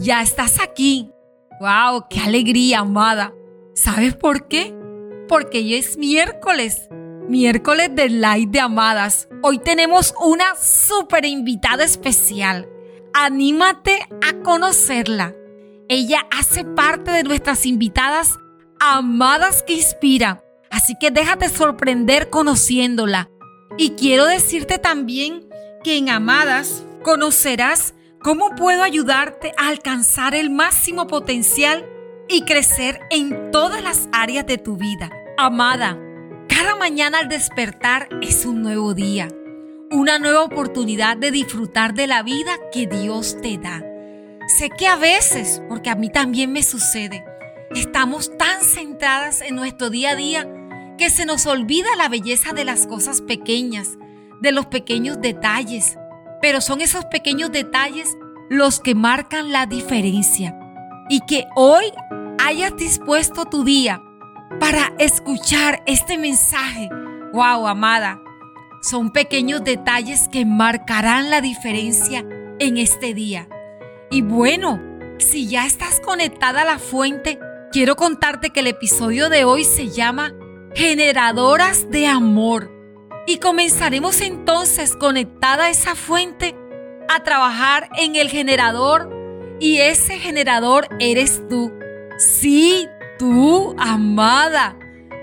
ya estás aquí. ¡Wow! ¡Qué alegría, amada! ¿Sabes por qué? Porque hoy es miércoles, miércoles de Light de Amadas. Hoy tenemos una súper invitada especial. Anímate a conocerla. Ella hace parte de nuestras invitadas amadas que inspira. Así que déjate sorprender conociéndola. Y quiero decirte también que en Amadas conocerás cómo puedo ayudarte a alcanzar el máximo potencial y crecer en todas las áreas de tu vida. Amada, cada mañana al despertar es un nuevo día, una nueva oportunidad de disfrutar de la vida que Dios te da. Sé que a veces, porque a mí también me sucede, estamos tan centradas en nuestro día a día que se nos olvida la belleza de las cosas pequeñas, de los pequeños detalles, pero son esos pequeños detalles los que marcan la diferencia. Y que hoy hayas dispuesto tu día para escuchar este mensaje. Wow, amada. Son pequeños detalles que marcarán la diferencia en este día. Y bueno, si ya estás conectada a la fuente, quiero contarte que el episodio de hoy se llama Generadoras de Amor. Y comenzaremos entonces conectada a esa fuente a trabajar en el generador y ese generador eres tú. Sí, tú, amada.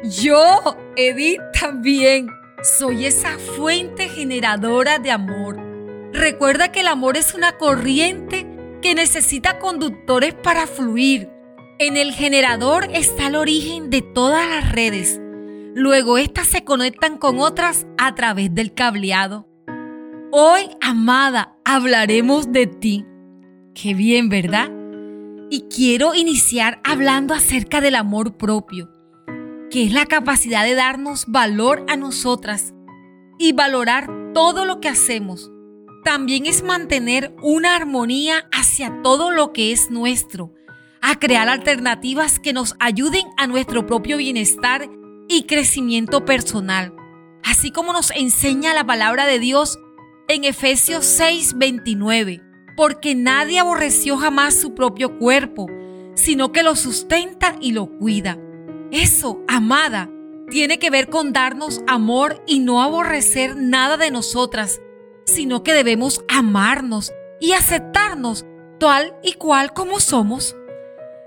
Yo, Edith, también soy esa fuente generadora de amor. Recuerda que el amor es una corriente que necesita conductores para fluir. En el generador está el origen de todas las redes. Luego estas se conectan con otras a través del cableado. Hoy, amada, hablaremos de ti. Qué bien, ¿verdad? Y quiero iniciar hablando acerca del amor propio, que es la capacidad de darnos valor a nosotras y valorar todo lo que hacemos. También es mantener una armonía hacia todo lo que es nuestro, a crear alternativas que nos ayuden a nuestro propio bienestar y crecimiento personal, así como nos enseña la palabra de Dios en Efesios 6:29, porque nadie aborreció jamás su propio cuerpo, sino que lo sustenta y lo cuida. Eso, amada, tiene que ver con darnos amor y no aborrecer nada de nosotras, sino que debemos amarnos y aceptarnos tal y cual como somos,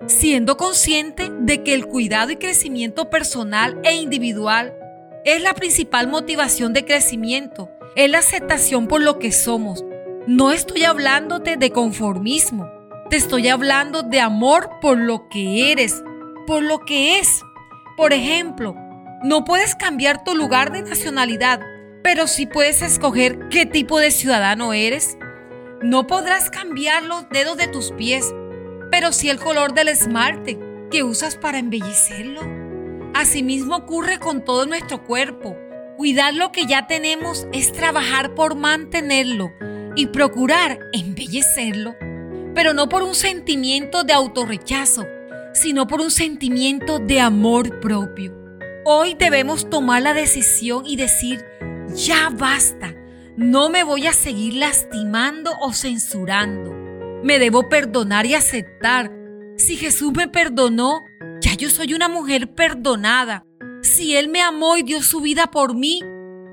siendo consciente de que el cuidado y crecimiento personal e individual es la principal motivación de crecimiento es la aceptación por lo que somos. No estoy hablándote de conformismo, te estoy hablando de amor por lo que eres, por lo que es. Por ejemplo, no puedes cambiar tu lugar de nacionalidad, pero sí puedes escoger qué tipo de ciudadano eres. No podrás cambiar los dedos de tus pies, pero sí el color del esmalte que usas para embellecerlo. Asimismo ocurre con todo nuestro cuerpo. Cuidar lo que ya tenemos es trabajar por mantenerlo y procurar embellecerlo, pero no por un sentimiento de autorrechazo, sino por un sentimiento de amor propio. Hoy debemos tomar la decisión y decir, ya basta, no me voy a seguir lastimando o censurando. Me debo perdonar y aceptar. Si Jesús me perdonó, ya yo soy una mujer perdonada si Él me amó y dio su vida por mí,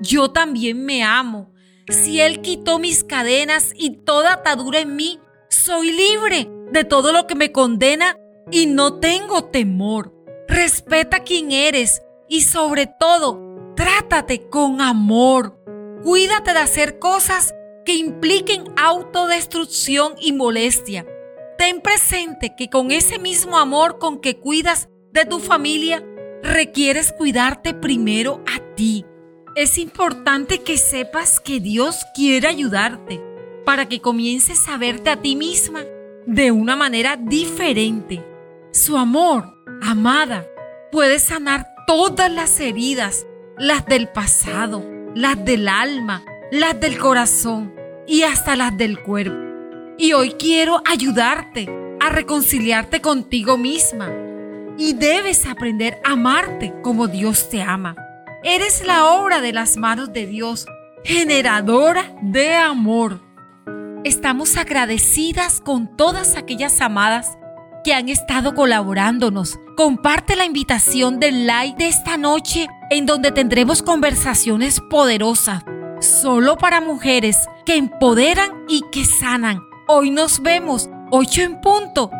yo también me amo. Si Él quitó mis cadenas y toda atadura en mí, soy libre de todo lo que me condena y no tengo temor. Respeta quién eres y sobre todo, trátate con amor. Cuídate de hacer cosas que impliquen autodestrucción y molestia. Ten presente que con ese mismo amor con que cuidas de tu familia, requieres cuidarte primero a ti. Es importante que sepas que Dios quiere ayudarte para que comiences a verte a ti misma de una manera diferente. Su amor, amada, puede sanar todas las heridas, las del pasado, las del alma, las del corazón y hasta las del cuerpo. Y hoy quiero ayudarte a reconciliarte contigo misma. Y debes aprender a amarte como Dios te ama. Eres la obra de las manos de Dios, generadora de amor. Estamos agradecidas con todas aquellas amadas que han estado colaborándonos. Comparte la invitación del like de esta noche en donde tendremos conversaciones poderosas, solo para mujeres que empoderan y que sanan. Hoy nos vemos, 8 en punto,